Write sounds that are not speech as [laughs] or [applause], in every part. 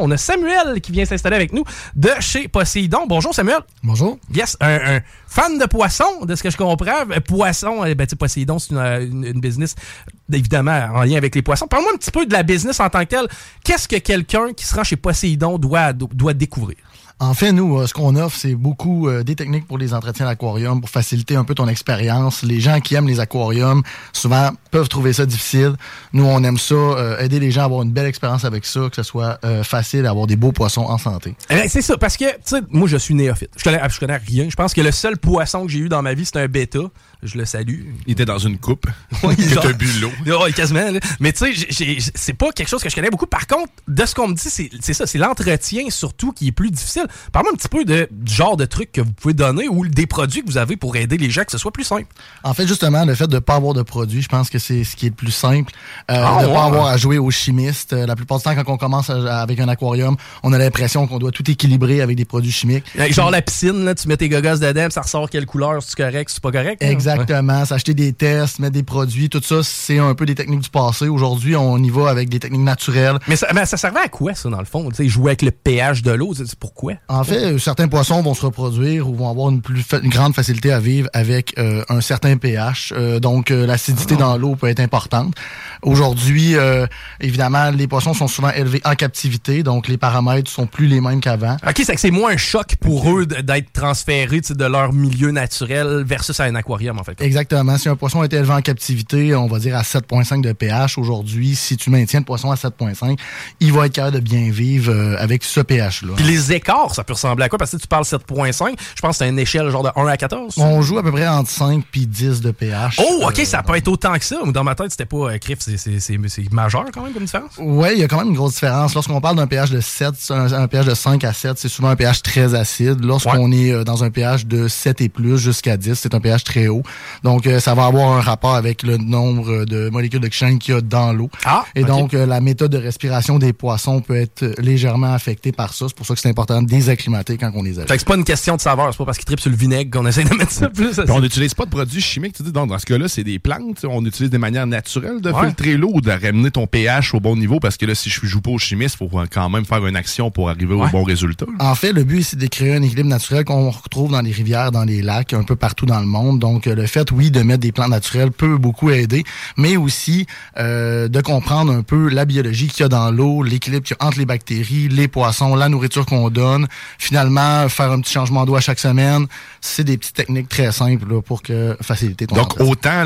On a Samuel qui vient s'installer avec nous de chez Poséidon. Bonjour Samuel. Bonjour. Yes, un, un fan de poisson, de ce que je comprends. Euh, Poisson, euh, ben, tu sais, Poséidon, c'est une, une- une business évidemment en lien avec les poissons. Parle-moi un petit peu de la business en tant que telle. Qu'est-ce que quelqu'un qui se rend chez Poséidon doit, doit découvrir? En fait, nous, euh, ce qu'on offre, c'est beaucoup euh, des techniques pour les entretiens d'aquarium, pour faciliter un peu ton expérience. Les gens qui aiment les aquariums, souvent, peuvent trouver ça difficile. Nous, on aime ça, euh, aider les gens à avoir une belle expérience avec ça, que ce soit facile, avoir des beaux poissons en santé. Eh c'est ça, parce que, tu sais, moi, je suis néophyte. Je connais, je connais rien. Je pense que le seul poisson que j'ai eu dans ma vie, c'est un bêta. Je le salue. Il était dans une coupe. [laughs] Oui, Il genre. a bu l'eau. [laughs] Ouais, quasiment. là. Mais tu sais, c'est pas quelque chose que je connais beaucoup. Par contre, de ce qu'on me dit, c'est c'est ça, c'est l'entretien surtout qui est plus difficile. Parle-moi un petit peu de, du genre de trucs que vous pouvez donner ou des produits que vous avez pour aider les gens que ce soit plus simple. En fait, justement, le fait de ne pas avoir de produits, je pense que c'est ce qui est le plus simple. Euh, Ah, de ne ouais. pas avoir à jouer aux chimistes. Euh, la plupart du temps, quand on commence à- avec un aquarium, on a l'impression qu'on doit tout équilibrer avec des produits chimiques. Genre la piscine, là, tu mets tes gogos dedans, ça ressort quelle couleur, c'est correct, c'est pas correct. là? Exactement. S'acheter des tests, mettre des produits, tout ça, c'est un peu des techniques du passé. Aujourd'hui, on y va avec des techniques naturelles. Mais ça, mais ça servait à quoi, ça, dans le fond? Tu sais, jouer avec le pH de l'eau, c'est pourquoi? En fait, euh, certains poissons vont se reproduire ou vont avoir une plus fa- une grande facilité à vivre avec euh, un certain pH. Euh, donc, euh, l'acidité dans l'eau peut être importante. Aujourd'hui, euh, évidemment, les poissons sont souvent élevés en captivité, donc les paramètres sont plus les mêmes qu'avant. OK, c'est que c'est moins un choc pour eux d'être transférés de leur milieu naturel versus à un aquarium, en fait. Exactement. Si un poisson est élevé en captivité, on va dire à 7,5 de pH aujourd'hui, si tu maintiens le poisson à 7,5, il va être capable de bien vivre euh, avec ce pH-là. Puis les écarts, ça peut ressembler à quoi? Parce que tu parles 7.5, je pense que c'est une échelle genre de 1 à 14. On joue à peu près entre 5 puis 10 de pH. Oh, OK, Euh, ça peut être autant que ça. Dans ma tête, c'était pas euh, crif, c'est- majeur quand même comme différence. Oui, il y a quand même une grosse différence. Lorsqu'on parle d'un pH de 7, c'est un, un pH de 5 à 7, c'est souvent un pH très acide. Lorsqu'on est euh, dans un pH de 7 et plus jusqu'à 10, c'est un pH très haut. Donc, euh, ça va avoir un rapport avec le nombre de molécules d'oxygène qu'il y a dans l'eau. Ah, et donc, euh, la méthode de respiration des poissons peut être légèrement affectée par ça. C'est pour ça que c'est important de désacclimater quand on les Fait achète. que c'est pas une question de saveur, c'est pas parce qu'ils tripent sur le vinaigre qu'on essaie de mettre ça plus. Puis on n'utilise pas de produits chimiques, tu dis. Donc, dans ce cas-là, c'est des plantes. On utilise des manières naturelles de Ouais. filtrer l'eau ou de ramener ton pH au bon niveau. Parce que là, si je joue pas au chimiste, il faut quand même faire une action pour arriver Ouais. au bon résultat. En fait, le but, c'est de créer un équilibre naturel qu'on retrouve dans les rivières, dans les lacs, un peu partout dans le monde. Donc, euh, le fait, oui, de mettre des plantes naturelles peut beaucoup aider, mais aussi euh, de comprendre un peu la biologie qu'il y a dans l'eau, l'équilibre qu'il y a entre les bactéries, les poissons, la nourriture qu'on donne. Finalement, faire un petit changement d'eau à chaque semaine, c'est des petites techniques très simples là, pour que faciliter ton Donc, autant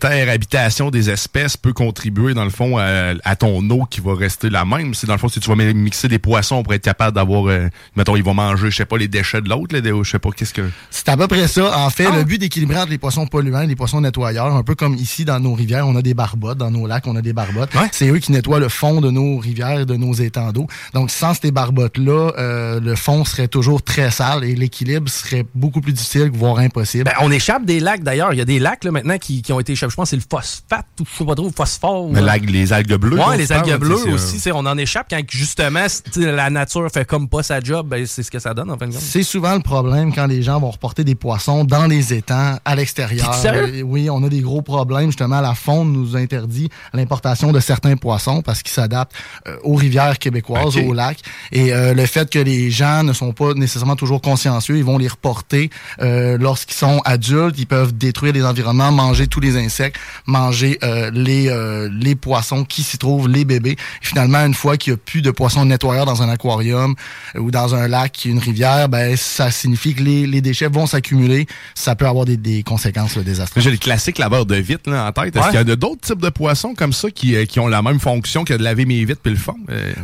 l'interhabitation des espèces peut contribuer, dans le fond, à, à ton eau qui va rester la même. C'est dans le fond, si tu vas mi- mixer des poissons pour être capable d'avoir, euh, mettons, ils vont manger, je sais pas, les déchets de l'autre, je sais pas, qu'est-ce que... C'est à peu près ça. En fait, Ah. le but d'équilibrer entre les poissons polluants et les poissons nettoyeurs, un peu comme ici dans nos rivières, on a des barbottes, dans nos lacs, on a des barbottes. Ouais. C'est eux qui nettoient le fond de nos rivières et de nos étangs d'eau. Donc, sans ces barbottes-là, euh, le fond serait toujours très sale et l'équilibre serait beaucoup plus difficile, voire impossible. Ben, on échappe des lacs d'ailleurs. Il y a des lacs là, maintenant qui, qui ont été échappés. Je pense que c'est le phosphate ou je sais pas trop, phosphore. Mais l'algue- les algues bleues. Ouais, les algues sais, bleues euh, aussi, c'est- on en échappe quand justement la nature fait comme pas sa job, ben, c'est ce que ça donne en fin de compte. C'est souvent le problème quand les gens vont reporter des poissons dans les étangs à l'extérieur. Euh, Oui, on a des gros problèmes. Justement, la faune nous interdit l'importation de certains poissons parce qu'ils s'adaptent euh, aux rivières québécoises, aux lacs. Et euh, le fait que les gens ne sont pas nécessairement toujours consciencieux. Ils vont les reporter euh, lorsqu'ils sont adultes. Ils peuvent détruire les environnements, manger tous les insectes, manger euh, les euh, les poissons qui s'y trouvent, les bébés. Et finalement, une fois qu'il n'y a plus de poissons nettoyeurs dans un aquarium ou dans un lac, une rivière, ben ça signifie que les, les déchets vont s'accumuler. Ça peut avoir des, des conséquences désastreuses. J'ai le classique laveur de vitre là, en tête. Est-ce qu'il y a d'autres types de poissons comme ça qui, qui ont la même fonction que de laver mes vitres puis le fond?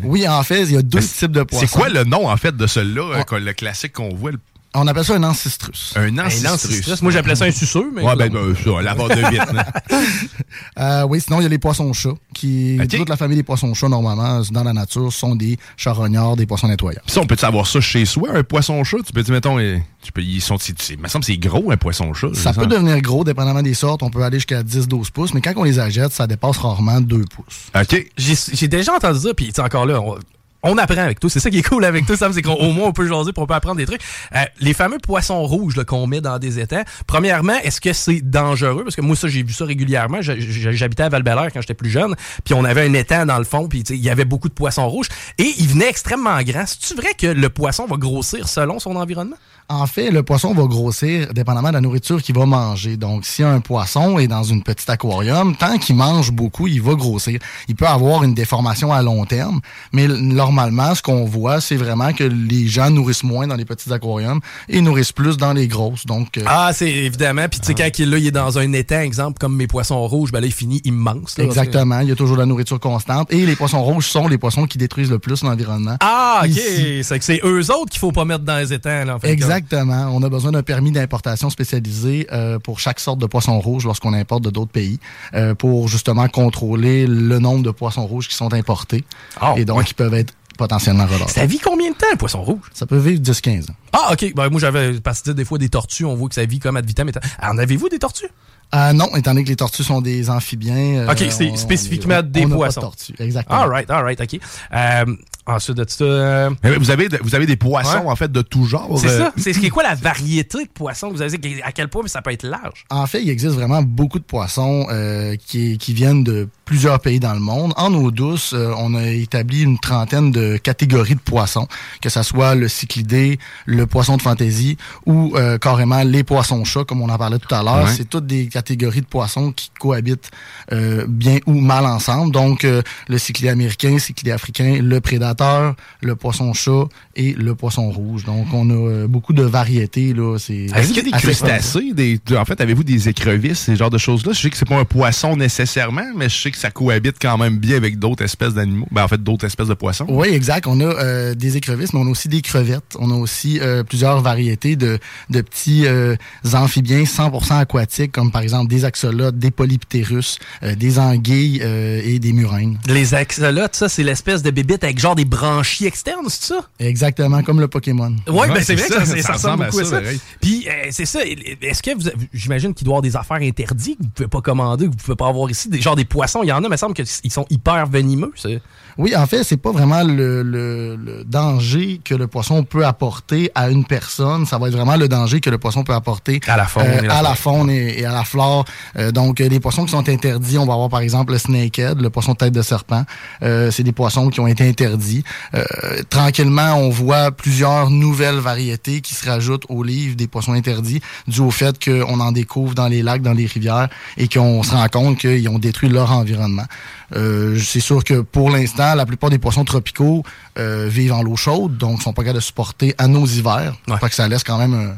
Oui, en fait, il y a deux types de poissons. C'est quoi le nom, en fait, de celui-là, le classique qu'on voit? On appelle ça un ancistrus. Un ancistrus. Moi, j'appelais ça un suceux, mais. Ouais, ben, ben ça, la barre de vitre. [laughs] euh, oui, sinon, il y a les poissons-chats, qui, toute la famille des poissons-chats, normalement, dans la nature, sont des charognards, des poissons nettoyants. Ça, on peut savoir ça chez soi, un poisson-chat? Tu peux dire, mettons, tu peux, ils sont, il me semble que c'est gros, un poisson-chat. Ça peut devenir gros, dépendamment des sortes. On peut aller jusqu'à 10-12 pouces, mais quand on les achète, ça dépasse rarement 2 pouces. OK. J'ai déjà entendu ça, puis encore là, on, on apprend avec tout. C'est ça qui est cool avec tout, Sam, c'est qu'au moins on peut jaser pour apprendre des trucs. Euh, les fameux poissons rouges qu'on met dans des étangs, premièrement, est-ce que c'est dangereux? Parce que moi, ça, j'ai vu ça régulièrement. J'habitais à val quand j'étais plus jeune, puis on avait un étang dans le fond, puis il y avait beaucoup de poissons rouges, et il venait extrêmement grand. C'est-tu vrai que le poisson va grossir selon son environnement? En fait, le poisson va grossir dépendamment de la nourriture qu'il va manger. Donc, si un poisson est dans une petite aquarium, tant qu'il mange beaucoup, il va grossir. Il peut avoir une déformation à long terme, mais normalement, ce qu'on voit, c'est vraiment que les gens nourrissent moins dans les petits aquariums et nourrissent plus dans les grosses. Donc, euh, ah, c'est évidemment. Puis tu sais, quand il, là, il est dans un étang, exemple, comme mes poissons rouges, ben là, il finit immense. Exactement. Il y a toujours la nourriture constante. Et les poissons rouges sont les poissons qui détruisent le plus l'environnement. Ah, ok. C'est que c'est eux autres qu'il faut pas mettre dans les étangs. Là, en fait, Exactement. On a besoin d'un permis d'importation spécialisé euh, pour chaque sorte de poisson rouge lorsqu'on importe de d'autres pays euh, pour justement contrôler le nombre de poissons rouges qui sont importés oh, et donc qui peuvent être potentiellement relâchés. Ça vit combien de temps, un poisson rouge? Ça peut vivre 10-15 ans. Ah, OK. Ben, moi, j'avais, parce que des fois, des tortues, on voit que ça vit comme ad vitam. En avez-vous des tortues? Euh, non, étant donné que les tortues sont des amphibiens. OK, c'est spécifiquement des poissons. Pas de tortues, exactement. All right, all right, OK. Ensuite de ça. Euh, vous avez, vous avez des poissons, en fait, de tout genre. C'est ça. C'est quoi la variété de poissons? Que vous avez À quel point ça peut être large? En fait, il existe vraiment beaucoup de poissons euh, qui, qui viennent de plusieurs pays dans le monde. En eau douce, euh, on a établi une trentaine de catégories de poissons, que ce soit le cyclidé, le poisson de fantaisie ou carrément les poissons-chats, comme on en parlait tout à l'heure. C'est toutes des catégories de poissons qui cohabitent bien ou mal ensemble. Donc, le cyclidé américain, le cyclidé africain, le prédateur le poisson-chat et le poisson rouge. Donc, on a euh, beaucoup de variétés. Est-ce qu'il y a des crustacés? Des, en fait, avez-vous des écrevisses, ces genres de choses-là? Je sais que c'est pas un poisson nécessairement, mais je sais que ça cohabite quand même bien avec d'autres espèces d'animaux. Ben, en fait, d'autres espèces de poissons. Oui, exact. On a euh, des écrevisses, mais on a aussi des crevettes. On a aussi euh, plusieurs variétés de, de petits amphibiens 100% aquatiques, comme par exemple des axolotes, des polyptérus, des anguilles et des murènes. Les axolotes, ça, c'est l'espèce de bébite avec genre des branchies externes, c'est ça? Exactement, comme le Pokémon. Oui, ben c'est vrai ça, ça, ressemble beaucoup à ça. Puis, euh, c'est ça, est-ce que vous, j'imagine qu'il doit y avoir des affaires interdites que vous pouvez pas commander, que vous pouvez pas avoir ici, des, genre des poissons, il y en a, mais il me semble qu'ils sont hyper venimeux. Oui, en fait, c'est pas vraiment le, le, danger que le poisson peut apporter à une personne, ça va être vraiment le danger que le poisson peut apporter à la faune, euh, et, à la faune et, à la flore. Euh, donc, les poissons qui sont interdits, on va avoir par exemple le snakehead, le poisson tête de serpent. c'est des poissons qui ont été interdits euh, tranquillement, on voit plusieurs nouvelles variétés qui se rajoutent au livre des poissons interdits, dû au fait qu'on en découvre dans les lacs, dans les rivières, et qu'on se rend compte qu'ils ont détruit leur environnement. Euh, c'est sûr que pour l'instant, la plupart des poissons tropicaux euh, vivent en l'eau chaude, donc sont pas capables de supporter à nos hivers. Ouais. que ça laisse quand même un,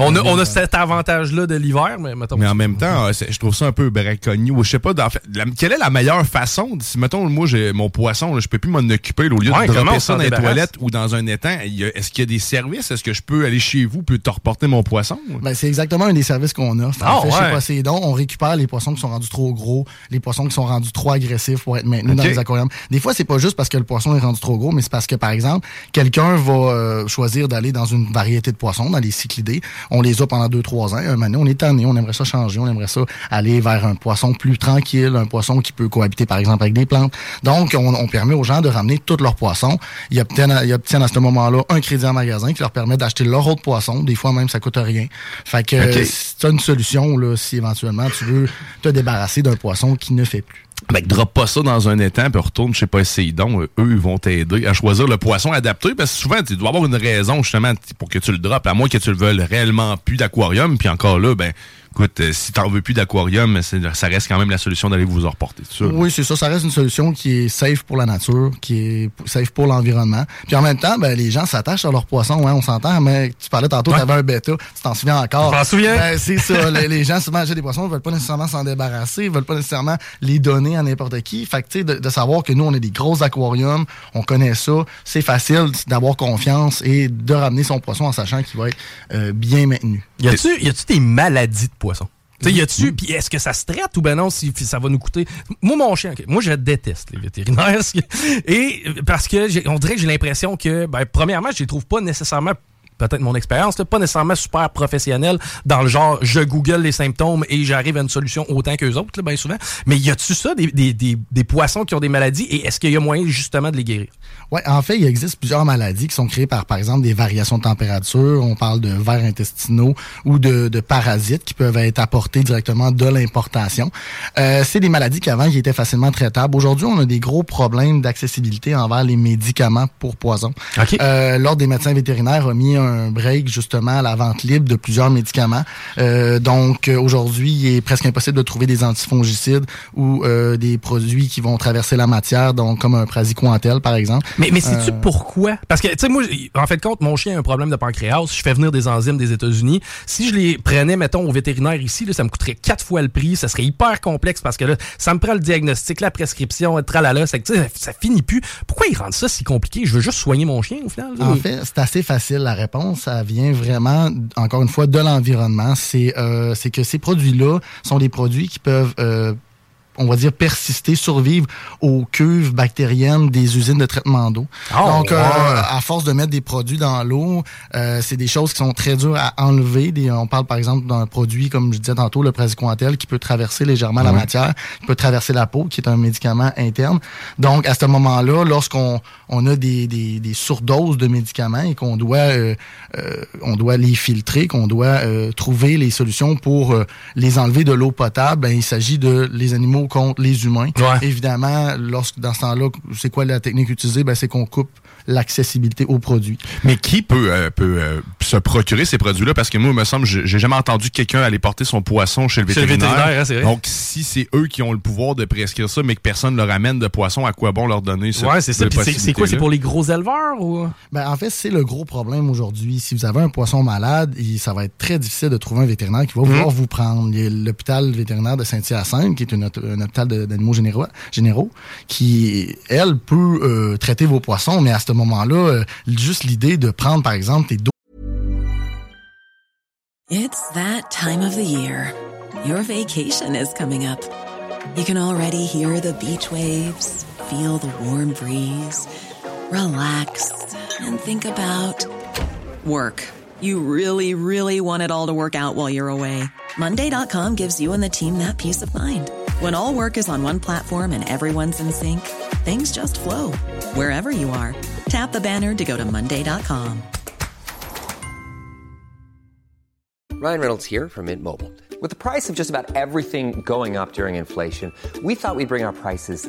on a, on a cet avantage-là de l'hiver, mais mettons. Mais en même temps, je trouve ça un peu braconnier. Je sais pas, en fait, quelle est la meilleure façon? Si, mettons, moi, j'ai mon poisson, je peux plus m'en occuper. au lieu de dropper ça dans les toilettes ou dans un étang, est-ce qu'il y a des services? Est-ce que je peux aller chez vous et te reporter mon poisson? Ben, c'est exactement un des services qu'on a. En fait, chez Poséidon, on récupère les poissons qui sont rendus trop gros, les poissons qui sont rendus trop agressifs pour être maintenus dans les aquariums. Des fois, c'est pas juste parce que le poisson est rendu trop gros, mais c'est parce que, par exemple, quelqu'un va euh, choisir d'aller dans une variété de poissons, dans les cyclidés. On les a pendant deux, trois ans. Un moment on est tanné, on aimerait ça changer, on aimerait ça aller vers un poisson plus tranquille, un poisson qui peut cohabiter, par exemple, avec des plantes. Donc, on, permet aux gens de ramener tous leurs poissons. Ils obtiennent, ils obtiennent à ce moment-là un crédit en magasin qui leur permet d'acheter leur autre poisson. Des fois, même, ça coûte rien. Fait que c'est une solution, là, si éventuellement tu veux te débarrasser d'un poisson qui ne fait plus. Ben, drop pas ça dans un étang, puis retourne chez Poséidon. Eux, ils vont t'aider à choisir le poisson adapté, parce que souvent, tu dois avoir une raison, justement, pour que tu le droppes, à moins que tu le veuilles réellement plus d'aquarium, puis encore là, ben, écoute, euh, si t'en veux plus d'aquarium, ça reste quand même la solution d'aller vous en reporter. Oui, c'est ça. Ça reste une solution qui est safe pour la nature, qui est safe pour l'environnement. Puis en même temps, ben, les gens s'attachent à leurs poissons, hein, on s'entend, mais tu parlais tantôt, tu avais un bêta, tu t'en souviens encore. Je m'en souviens? Ben, c'est ça. [laughs] les, gens souvent achètent des poissons, ils veulent pas nécessairement s'en débarrasser, ils veulent pas nécessairement les donner à n'importe qui. Fait que, tu sais, de, savoir que nous, on est des gros aquariums, on connaît ça, c'est facile d'avoir confiance et de ramener son poisson en sachant qu'il va être euh, bien maintenu. Y a-tu des maladies de poissons? Tu y a-tu, puis est-ce que ça se traite ou ben non, si, ça va nous coûter? Moi, mon chien, moi, je déteste les vétérinaires. [laughs] Et parce que on dirait que j'ai l'impression que, ben, premièrement, je les trouve pas nécessairement peut-être mon expérience, pas nécessairement super professionnelle dans le genre je google les symptômes et j'arrive à une solution autant qu'eux autres, bien souvent. Mais y a-tu ça, des, des, des, des, poissons qui ont des maladies et est-ce qu'il y a moyen justement de les guérir? Oui, en fait, il existe plusieurs maladies qui sont créées par, par exemple, des variations de température. On parle de vers intestinaux ou de, de parasites qui peuvent être apportés directement de l'importation. Euh, c'est des maladies qui avant qui étaient facilement traitables. Aujourd'hui, on a des gros problèmes d'accessibilité envers les médicaments pour poison. Euh, L'Ordre des médecins vétérinaires a mis un break justement à la vente libre de plusieurs médicaments. Euh, donc euh, aujourd'hui, il est presque impossible de trouver des antifongicides ou euh, des produits qui vont traverser la matière, donc comme un praziquantel par exemple. Mais, mais sais-tu euh. pourquoi? Parce que, tu sais, moi, en fait, compte, mon chien a un problème de pancréas. Je fais venir des enzymes des États-Unis. Si je les prenais, mettons, au vétérinaire ici, là, ça me coûterait quatre fois le prix. Ça serait hyper complexe parce que là, ça me prend le diagnostic, la prescription, tralala. Ça, ça finit plus. Pourquoi ils rendent ça si compliqué? Je veux juste soigner mon chien, au final. En fait, c'est assez facile, la réponse. Ça vient vraiment, encore une fois, de l'environnement. C'est euh, que ces produits-là sont des produits qui peuvent... Euh, on va dire, persister, survivre aux cuves bactériennes des usines de traitement d'eau. Ah, Donc, euh, à force de mettre des produits dans l'eau, euh, c'est des choses qui sont très dures à enlever. on parle, par exemple, d'un produit, comme je disais tantôt, le praziquantel, qui peut traverser légèrement la matière, qui peut traverser la peau, qui est un médicament interne. Donc, à ce moment-là, lorsqu'on on a des, des, des, surdoses de médicaments et qu'on doit, euh, on doit les filtrer, qu'on doit trouver les solutions pour les enlever de l'eau potable, ben, il s'agit de les animaux contre les humains. Évidemment, lorsque dans ce temps-là, c'est quoi la technique utilisée? Ben, c'est qu'on coupe l'accessibilité aux produits. Mais qui peut, euh, peut euh, se procurer ces produits-là? Parce que moi, il me semble, j'ai jamais entendu quelqu'un aller porter son poisson chez le vétérinaire. Hein, Donc, si c'est eux qui ont le pouvoir de prescrire ça, mais que personne ne leur amène de poisson, à quoi bon leur donner ça? Ouais, c'est ça. C'est quoi? C'est pour les gros éleveurs? Ou? Ben, en fait, c'est le gros problème aujourd'hui. Si vous avez un poisson malade, ça va être très difficile de trouver un vétérinaire qui va vouloir mhm. vous prendre. Il y a l'hôpital vétérinaire de Saint-Hyacinthe, qui est un hôpital d'animaux généraux, généraux, qui, elle, peut euh, traiter vos poissons, mais à ce moment-là, euh, juste l'idée de prendre, par exemple, tes dos. It's that time of the year. Your vacation is coming up. You can already hear the beach waves, feel the warm breeze, relax, and think about work. You really, really want it all to work out while you're away. Monday.com gives you and the team that peace of mind. When all work is on one platform and everyone's in sync, things just flow wherever you are. Tap the banner to go to Monday.com. Ryan Reynolds here from Mint Mobile. With the price of just about everything going up during inflation, we thought we'd bring our prices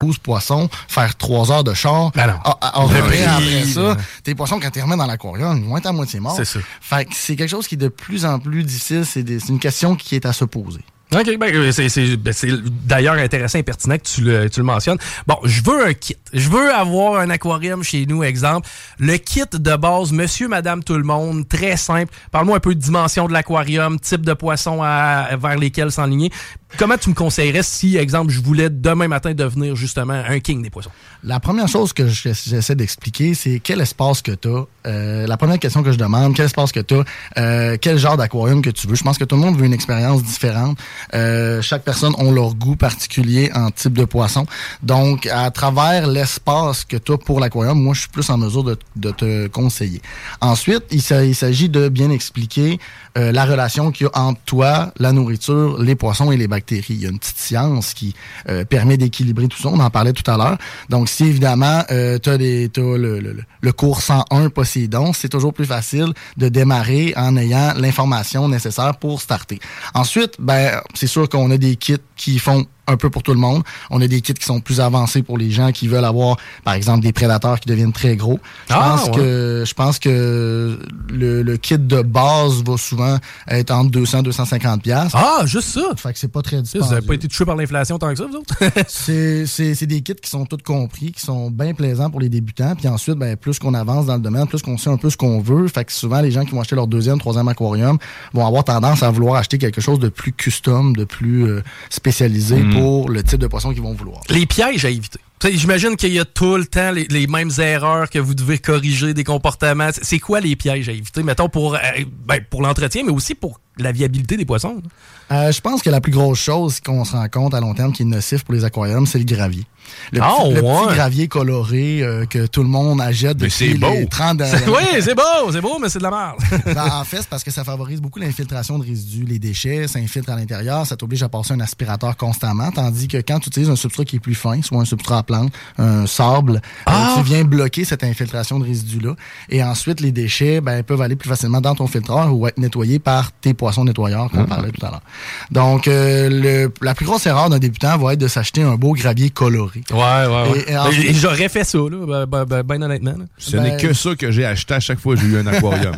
12 poissons, faire 3 heures de char. Ben non. Ah, ah, après ça, tes poissons, quand tu remets dans l'aquarium, ils vont être à moitié morts. C'est ça. Fait que c'est quelque chose qui est de plus en plus difficile. C'est une question qui est à se poser. OK, ben, euh, ben, c'est d'ailleurs intéressant et pertinent que tu le, tu le mentionnes. Bon, je veux un kit. Je veux avoir un aquarium chez nous, exemple. Le kit de base, monsieur, madame, tout le monde, très simple. Parle-moi un peu de dimension de l'aquarium, type de poisson à, vers lesquels s'enligner. Comment tu me conseillerais si, exemple, je voulais demain matin devenir justement un king des poissons? La première chose que j'essaie d'expliquer, c'est quel espace que tu as. Euh, la première question que je demande, quel espace que tu as, euh, quel genre d'aquarium que tu veux. Je pense que tout le monde veut une expérience différente. Euh, chaque personne a leur goût particulier en type de poisson. Donc, à travers l'espace que tu as pour l'aquarium, moi, je suis plus en mesure de, te conseiller. Ensuite, il s'agit de bien expliquer euh, la relation qu'il y a entre toi, la nourriture, les poissons et les Il y a une petite science qui euh, permet d'équilibrer tout ça. On en parlait tout à l'heure. Donc, si évidemment, euh, tu as, le, cours 101 Poséidon, c'est toujours plus facile de démarrer en ayant l'information nécessaire pour starter. Ensuite, ben, c'est sûr qu'on a des kits qui font un peu pour tout le monde. On a des kits qui sont plus avancés pour les gens qui veulent avoir, par exemple, des prédateurs qui deviennent très gros. Je ah, pense que je pense que le, kit de base va souvent être entre 200 250 pièces. Ah, juste ça? Fait que c'est pas très dispendieux. Vous n'avez pas été touché par l'inflation tant que ça, vous autres? [laughs] C'est des kits qui sont tous compris, qui sont bien plaisants pour les débutants. Puis ensuite, ben, plus qu'on avance dans le domaine, plus qu'on sait un peu ce qu'on veut. Fait que souvent, les gens qui vont acheter leur deuxième, troisième aquarium vont avoir tendance à vouloir acheter quelque chose de plus custom, de plus euh, spécialisé mm. pour le type de poisson qu'ils vont vouloir. Les pièges à éviter. J'imagine qu'il y a tout le temps les, mêmes erreurs que vous devez corriger des comportements. C'est quoi les pièges à éviter, mettons, pour, euh, ben, pour l'entretien, mais aussi pour la viabilité des poissons? Euh, je pense que la plus grosse chose qu'on se rend compte à long terme qui est nocif pour les aquariums, c'est le gravier. Le, ah, petit, le petit, gravier coloré euh, que tout le monde achète depuis les 30 dernières [laughs] Oui, c'est beau, c'est beau, mais c'est de la merde. [laughs] Ben, en fait, c'est parce que ça favorise beaucoup l'infiltration de résidus. Les déchets s'infiltrent à l'intérieur, ça t'oblige à passer un aspirateur constamment, tandis que quand tu utilises un substrat qui est plus fin, soit un substrat à plante, un sable, euh, ah! tu viens bloquer cette infiltration de résidus-là. Et ensuite, les déchets ben, peuvent aller plus facilement dans ton filtreur ou être nettoyés par tes poissons nettoyeurs, comme on ah. parlait tout à l'heure. Donc, euh, le, la plus grosse erreur d'un débutant va être de s'acheter un beau gravier coloré. Ouais, ouais, ouais. Ben, j'aurais fait ça, là, ben, ben, ben honnêtement. Ce n'est que ça que j'ai acheté à chaque fois que j'ai eu un [laughs] aquarium.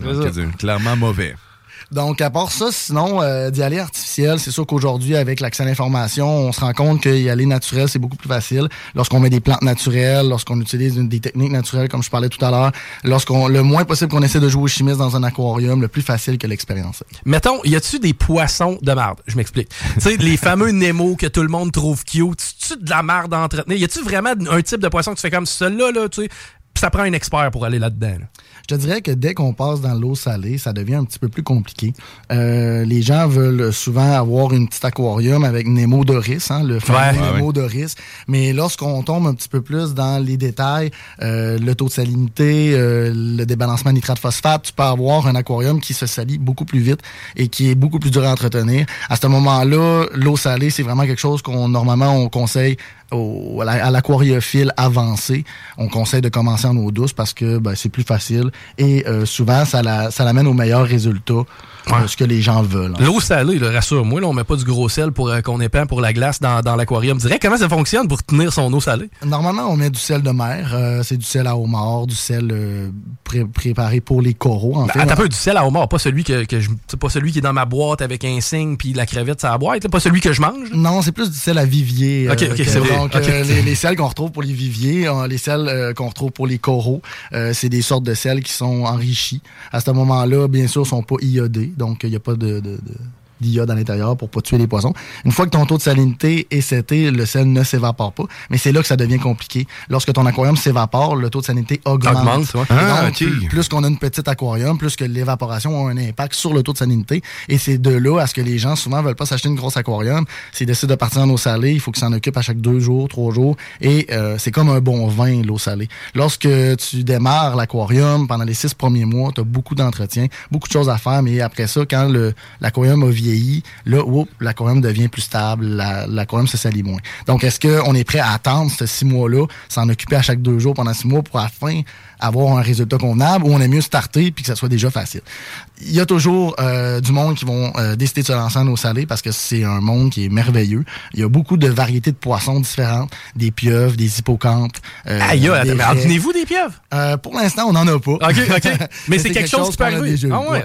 clairement mauvais. Donc, à part ça, sinon, euh, d'y aller artificiel, c'est sûr qu'aujourd'hui, avec l'accès à l'information, on se rend compte qu'y aller naturel, c'est beaucoup plus facile. Lorsqu'on met des plantes naturelles, lorsqu'on utilise des techniques naturelles, comme je parlais tout à l'heure, lorsqu'on le moins possible qu'on essaie de jouer au chimiste dans un aquarium, le plus facile que l'expérience. Mettons, y a-tu des poissons de marde? Je m'explique. [laughs] tu sais, les fameux Nemo que tout le monde trouve cute, tu de la marde à entretenir? Y a-tu vraiment un type de poisson que tu fais comme celui-là, là, tu sais, ça prend un expert pour aller là-dedans. là je te dirais que dès qu'on passe dans l'eau salée, ça devient un petit peu plus compliqué. Euh, les gens veulent souvent avoir une petite aquarium avec Nemo Doris, hein, le fameux Nemo Doris. Mais lorsqu'on tombe un petit peu plus dans les détails, euh, le taux de salinité, euh, le débalancement nitrate-phosphate, tu peux avoir un aquarium qui se salit beaucoup plus vite et qui est beaucoup plus dur à entretenir. À ce moment-là, l'eau salée, c'est vraiment quelque chose qu'on normalement on conseille à l'aquariophile avancé, on conseille de commencer en eau douce parce que ben, c'est plus facile et euh, souvent ça l'amène la, aux meilleurs résultats ce que les gens veulent. Hein. L'eau salée, rassure-moi, là, on met pas du gros sel pour euh, qu'on épand pour la glace dans, dans l'aquarium. Direct, comment ça fonctionne pour tenir son eau salée? Normalement, on met du sel de mer. Euh, c'est du sel à homard, du sel euh, préparé pour les coraux. En ben, Attends un peu, du sel à homard, pas celui que, que je, pas celui qui est dans ma boîte avec un signe puis la crevette sur la boîte, pas celui que je mange. Non, c'est plus du sel à vivier. Ok, ok, c'est Donc, les, les, sels qu'on retrouve pour les viviers, les sels qu'on retrouve pour les coraux, c'est des sortes de sels qui sont enrichis. À ce moment-là, bien sûr, sont pas iodés, donc il n'y a pas de, de, de d'iode à l'intérieur pour pas tuer les poissons. Une fois que ton taux de salinité est seté, le sel ne s'évapore pas. Mais c'est là que ça devient compliqué. Lorsque ton aquarium s'évapore, le taux de salinité augmente. augmente ah, plus, qu'on a une petite aquarium, plus que l'évaporation a un impact sur le taux de salinité. Et c'est de là à ce que les gens souvent veulent pas s'acheter une grosse aquarium. S'ils décident de partir en eau salée, il faut qu'ils s'en occupent à chaque deux jours, trois jours. Et euh, c'est comme un bon vin, l'eau salée. Lorsque tu démarres l'aquarium, pendant les six premiers mois, tu as beaucoup d'entretien, beaucoup de choses à faire. Mais après ça, quand l'aquarium a vieilli, là, l'aquarium devient plus stable, l'aquarium se salit moins. Donc, est-ce qu'on est prêt à attendre ces six mois-là, s'en occuper à chaque deux jours pendant six mois pour à la fin avoir un résultat convenable ou on est mieux starter puis que ça soit déjà facile? Il y a toujours euh, du monde qui vont euh, décider de se lancer en eau salée parce que c'est un monde qui est merveilleux. Il y a beaucoup de variétés de poissons différentes, des pieuvres, des hippocampes. Euh, Aïe, mais vous des pieuvres? Euh, pour l'instant, on n'en a pas. OK, OK. [laughs] mais c'est quelque, chose qui peut arriver. Ah ouais,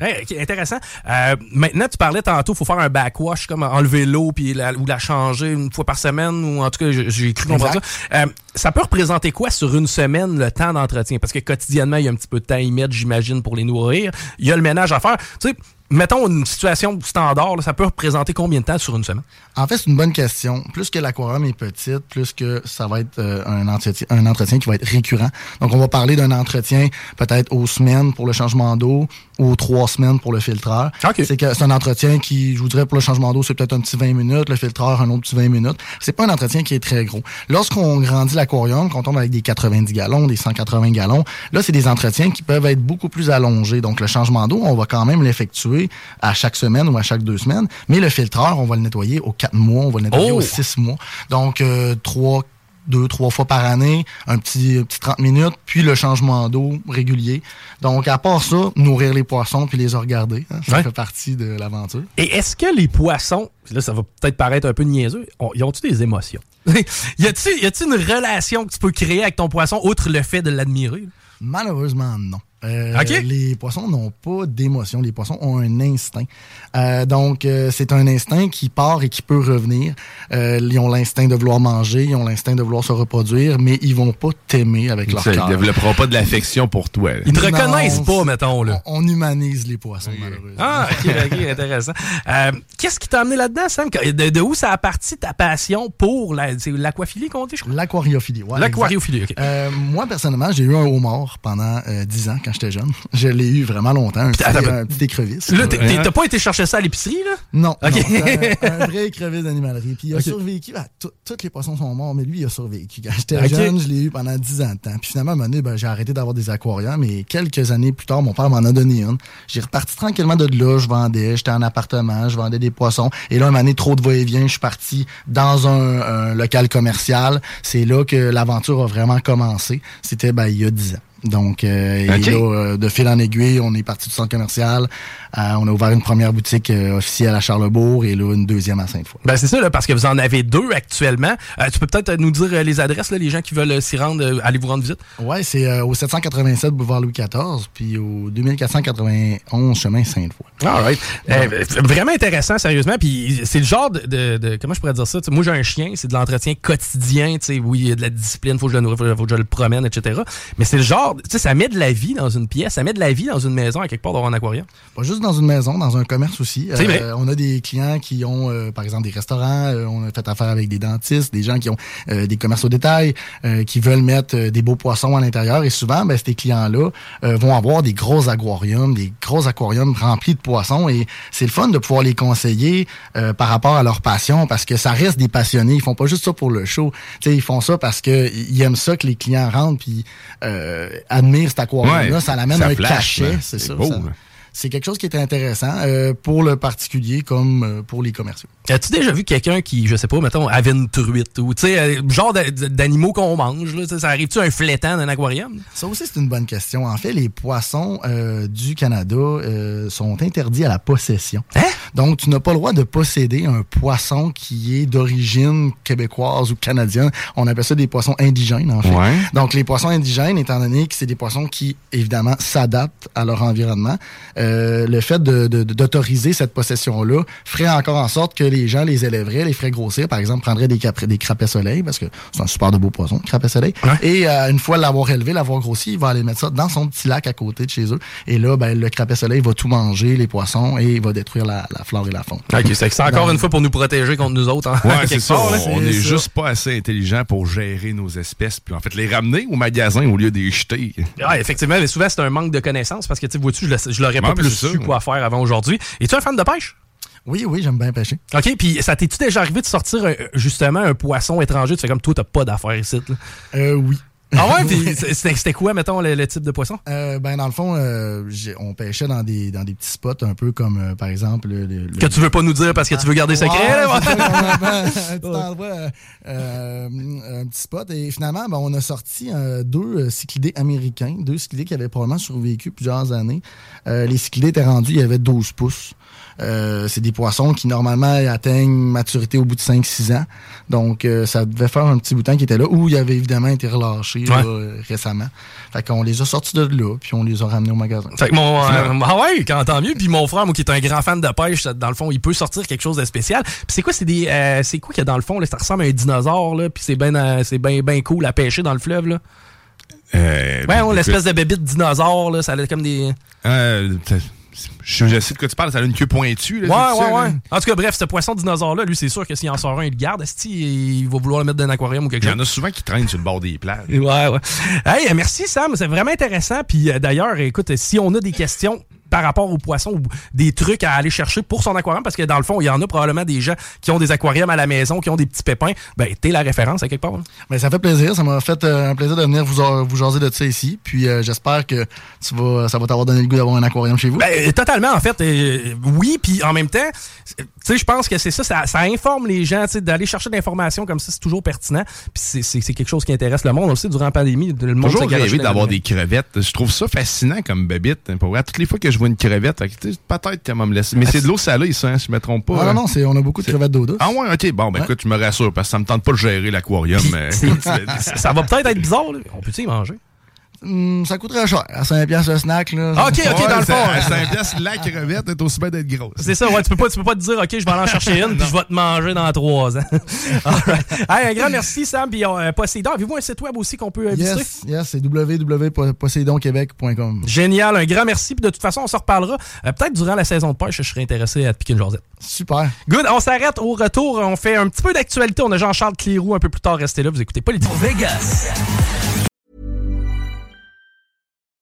OK intéressant. Euh, maintenant, tu parlais tantôt, il faut faire un backwash, comme enlever l'eau puis ou la changer une fois par semaine, ou en tout cas, j'ai cru comprendre ça. Euh, ça peut représenter quoi sur une semaine le temps d'entretien? Parce que quotidiennement, il y a un petit peu de temps à y mettre, j'imagine, pour les nourrir. Il y a le ménage à faire. Tu sais, mettons une situation standard, là, ça peut représenter combien de temps sur une semaine? En fait, c'est une bonne question. Plus que l'aquarium est petite, plus que ça va être euh, un, entretien, un entretien qui va être récurrent. Donc, on va parler d'un entretien peut-être aux semaines pour le changement d'eau ou aux trois semaines pour le filtreur. C'est que c'est un entretien qui, je vous dirais, pour le changement d'eau, c'est peut-être un petit 20 minutes, le filtreur, un autre petit 20 minutes. C'est pas un entretien qui est très gros. Lorsqu'on grandit l'aquarium, quand on tombe avec des 90 gallons, des 180 gallons, là, c'est des entretiens qui peuvent être beaucoup plus allongés. Donc, le changement d'eau, on va quand même l'effectuer à chaque semaine ou à chaque deux semaines. Mais le filtreur, on va le nettoyer aux quatre mois, on va le nettoyer Oh! aux six mois. Donc, euh, trois, deux, trois fois par année, un petit, un petit 30 minutes, puis le changement d'eau régulier. Donc, à part ça, nourrir les poissons puis les regarder. hein, ça Ouais. fait partie de l'aventure. Et est-ce que les poissons, là, ça va peut-être paraître un peu niaiseux, ont- ils ont-tu des émotions? [laughs] y a-tu une relation que tu peux créer avec ton poisson, outre le fait de l'admirer? Malheureusement, non. Euh, OK. Les poissons n'ont pas d'émotion. Les poissons ont un instinct. Euh, donc, euh, c'est un instinct qui part et qui peut revenir. Euh, ils ont l'instinct de vouloir manger, ils ont l'instinct de vouloir se reproduire, mais ils vont pas t'aimer avec leur cœur. Ils développeront pas de l'affection pour toi. là. Ils te Non, reconnaissent pas, mettons, là. On, on humanise les poissons, malheureusement. Ah, ok, ok, [laughs] intéressant. Euh, Qu'est-ce qui t'a amené là-dedans, Sam? De, de où ça a parti ta passion pour la- c'est l'aquaphilie qu'on dit, je crois? L'aquariophilie. ouais, L'aquariophilie, ok. Euh, moi, personnellement, j'ai eu un homard pendant euh, 10 ans quand j'étais jeune. Je l'ai eu vraiment longtemps. Un petit, un petit écrevisse. Là, t'es- t'es- t'as pas été chercher ça à l'épicerie, là? Non, Ok. non, un, [laughs] un vrai écrevisse d'animalerie. Puis il a survécu à tout- tous les poissons sont morts, mais lui, il a survécu. Quand j'étais jeune, je l'ai eu pendant 10 ans de temps. Puis finalement, à un moment donné, ben, j'ai arrêté d'avoir des aquariums. Et quelques années plus tard, mon père m'en a donné une. J'ai reparti tranquillement de là. Je vendais, j'étais en appartement, je vendais des poissons. Et là, un moment donné, trop de va-et-vient, je suis parti dans un, un local commercial. C'est là que l'aventure a vraiment commencé. C'était ben, il y a 10 ans. Donc, euh, et là, euh, de fil en aiguille, on est parti du centre commercial. Euh, on a ouvert une première boutique euh, officielle à Charlebourg et là, une deuxième à Sainte-Foy. Ben c'est ça, là, parce que vous en avez deux actuellement. Euh, tu peux peut-être nous dire les adresses, là, les gens qui veulent s'y rendre, aller vous rendre visite? Ouais, c'est euh, au 787 boulevard Louis XIV, puis au 2491 chemin Sainte-Foy. All right. Euh, vraiment intéressant, sérieusement. Puis c'est le genre de, de- de- comment je pourrais dire ça. Moi j'ai un chien, c'est de l'entretien quotidien. Tu sais, oui, il y a de la discipline, faut que je le nourris, faut, faut que je le promène, etc. Mais c'est le genre, tu sais, ça met de la vie dans une pièce, ça met de la vie dans une maison à quelque part d'avoir un aquarium. Pas juste dans une maison, dans un commerce aussi. Vrai. on a des clients qui ont, euh, par exemple, des restaurants. euh, on a fait affaire avec des dentistes, des gens qui ont euh, des commerces au détail, euh, qui veulent mettre euh, des beaux poissons à l'intérieur. Et souvent, ben, ces clients-là euh, vont avoir des gros aquariums, des gros aquariums remplis de poissons. Et c'est le fun de pouvoir les conseiller euh, par rapport à leur passion, parce que ça reste des passionnés. Ils font pas juste ça pour le show. Tu sais, ils font ça parce que ils aiment ça que les clients rentrent puis euh, admirent cet aquarium-là. Ouais, ça l'amène un flash, cachet, c'est ça. beau, ça- là. C'est quelque chose qui est intéressant euh, pour le particulier comme euh, pour les commerciaux. As-tu déjà vu quelqu'un qui, je sais pas, mettons, avait une truite ou, tu sais, euh, genre d'a- d'animaux qu'on mange, là, ça arrive-tu un flétan d'un aquarium? Ça aussi, c'est une bonne question. En fait, les poissons euh, du Canada euh, sont interdits à la possession. Donc, tu n'as pas le droit de posséder un poisson qui est d'origine québécoise ou canadienne. On appelle ça des poissons indigènes, en fait. Ouais. Donc, les poissons indigènes, étant donné que c'est des poissons qui, évidemment, s'adaptent à leur environnement, euh, le fait de- de- de- d'autoriser cette possession-là ferait encore en sorte que les gens les élèveraient, les feraient grossir. Par exemple, prendraient des, des crapets soleil, parce que c'est un super de beau poisson, le crapet soleil. Et euh, une fois l'avoir élevé, l'avoir grossi, il va aller mettre ça dans son petit lac à côté de chez eux. Et là, ben, le crapet soleil va tout manger, les poissons, et il va détruire la, la flore et la faune. Ok, c'est encore une fois pour nous protéger contre nous autres. hein, Ouais, [laughs] c'est ça. part, là. On C'est est ça. juste pas assez intelligent pour gérer nos espèces, puis en fait les ramener au magasin au lieu de les jeter. Effectivement, mais souvent c'est un manque de connaissances parce que tu sais, vois-tu, je, le- je l'aurais pas Plus su ouais. quoi faire avant aujourd'hui. Es-tu un fan de pêche? Oui, oui, j'aime bien pêcher. OK, puis ça t'es-tu déjà arrivé de sortir un- justement un poisson étranger? Tu fais comme toi, t'as pas d'affaires ici. là. Euh, oui. Ah ouais, [laughs] puis c'était quoi, mettons, le, le type de poisson? Euh, ben dans le fond, euh, on pêchait dans des dans des petits spots un peu comme euh, par exemple le, le- Que tu veux pas nous dire parce que tu veux garder secret, Ouais, un petit endroit, euh, un petit spot. Et finalement, ben, on a sorti euh, deux euh, cyclidés américains, deux cyclidés qui avaient probablement survécu plusieurs années. Euh, les cyclidés étaient rendus, il y avait 12 pouces. Euh, c'est des poissons qui normalement atteignent maturité au bout de 5-6 ans. Donc euh, ça devait faire un petit bout de temps qui était là, où il avait évidemment été relâché là, Ouais. euh, récemment. Fait qu'on les a sortis de là, puis on les a ramenés au magasin. Fait que mon. euh, ah ouais, quand tant mieux. Puis mon frère, moi, qui est un grand fan de pêche, dans le fond, il peut sortir quelque chose de spécial. Puis c'est quoi, c'est des. euh, c'est quoi qu'il y a dans le fond, là? Ça ressemble à un dinosaure, là. Puis c'est bien euh, c'est ben, ben cool à pêcher dans le fleuve, là? Euh, Ouais, l'espèce de bébite dinosaure, là. Ça a comme des. Euh, Je, je sais de quoi tu parles, ça a une queue pointue. Là, Ouais, ça, ouais, là. ouais. En tout cas, bref, ce poisson dinosaure-là, lui, c'est sûr que s'il en sort un, il le garde. Est-ce il va vouloir le mettre dans un aquarium ou quelque Il y chose? en a souvent qui traînent sur le bord des plages. Ouais, ouais. Hey, merci Sam, c'est vraiment intéressant. Puis euh, d'ailleurs, écoute, si on a des questions par rapport aux poissons ou des trucs à aller chercher pour son aquarium, parce que dans le fond, il y en a probablement des gens qui ont des aquariums à la maison, qui ont des petits pépins, ben t'es la référence à quelque part. hein. Ben, ça fait plaisir. Ça m'a fait euh, un plaisir de venir vous, euh, vous jaser de ça ici. Puis euh, j'espère que tu vas, ça va t'avoir donné le goût d'avoir un aquarium chez vous. Ben, totalement, en fait. euh, oui, puis en même temps, tu sais, je pense que c'est ça, ça, ça informe les gens, tu sais, d'aller chercher de l'information comme ça, c'est toujours pertinent. Puis c'est- quelque chose qui intéresse le monde aussi durant la pandémie. Le monde Toujours rêvé d'avoir des crevettes. Je trouve ça fascinant comme bébite. Pour vrai, toutes les fois que je vois une crevette, tu peut-être qu'elle va me laisser. Mais c'est de l'eau salée, ça, hein, si je me trompe pas. Ah, non, non, c'est, on a beaucoup de crevettes d'eau douce. Ah ouais, ok. Bon, ben Ouais. écoute, je me rassure parce que ça me tente pas de gérer l'aquarium. mais- [laughs] ça va peut-être être bizarre, là. On peut-y manger? Hum, ça coûterait cher. À 5 piastres le snack, là. Ok, ok, dans le fond. À 5 piastres, la crevette est aussi bien d'être grosse. C'est ça, ouais, tu peux pas, tu peux pas te dire, OK, je vais aller en chercher une, [laughs] puis je vais te manger dans trois ans. [laughs] All right. Hey, un grand merci, Sam, puis euh, Poséidon. Avez-vous un site web aussi qu'on peut visiter? Yes, yes, c'est www.poseidonquebec.com. Génial, un grand merci, puis de toute façon, on se reparlera euh, peut-être durant la saison de pêche, je serais intéressé à te piquer une jasette. Super. Good, on s'arrête au retour, on fait un petit peu d'actualité, on a Jean-Charles Clérou un peu plus tard, restez là, vous écoutez Politique. Vegas.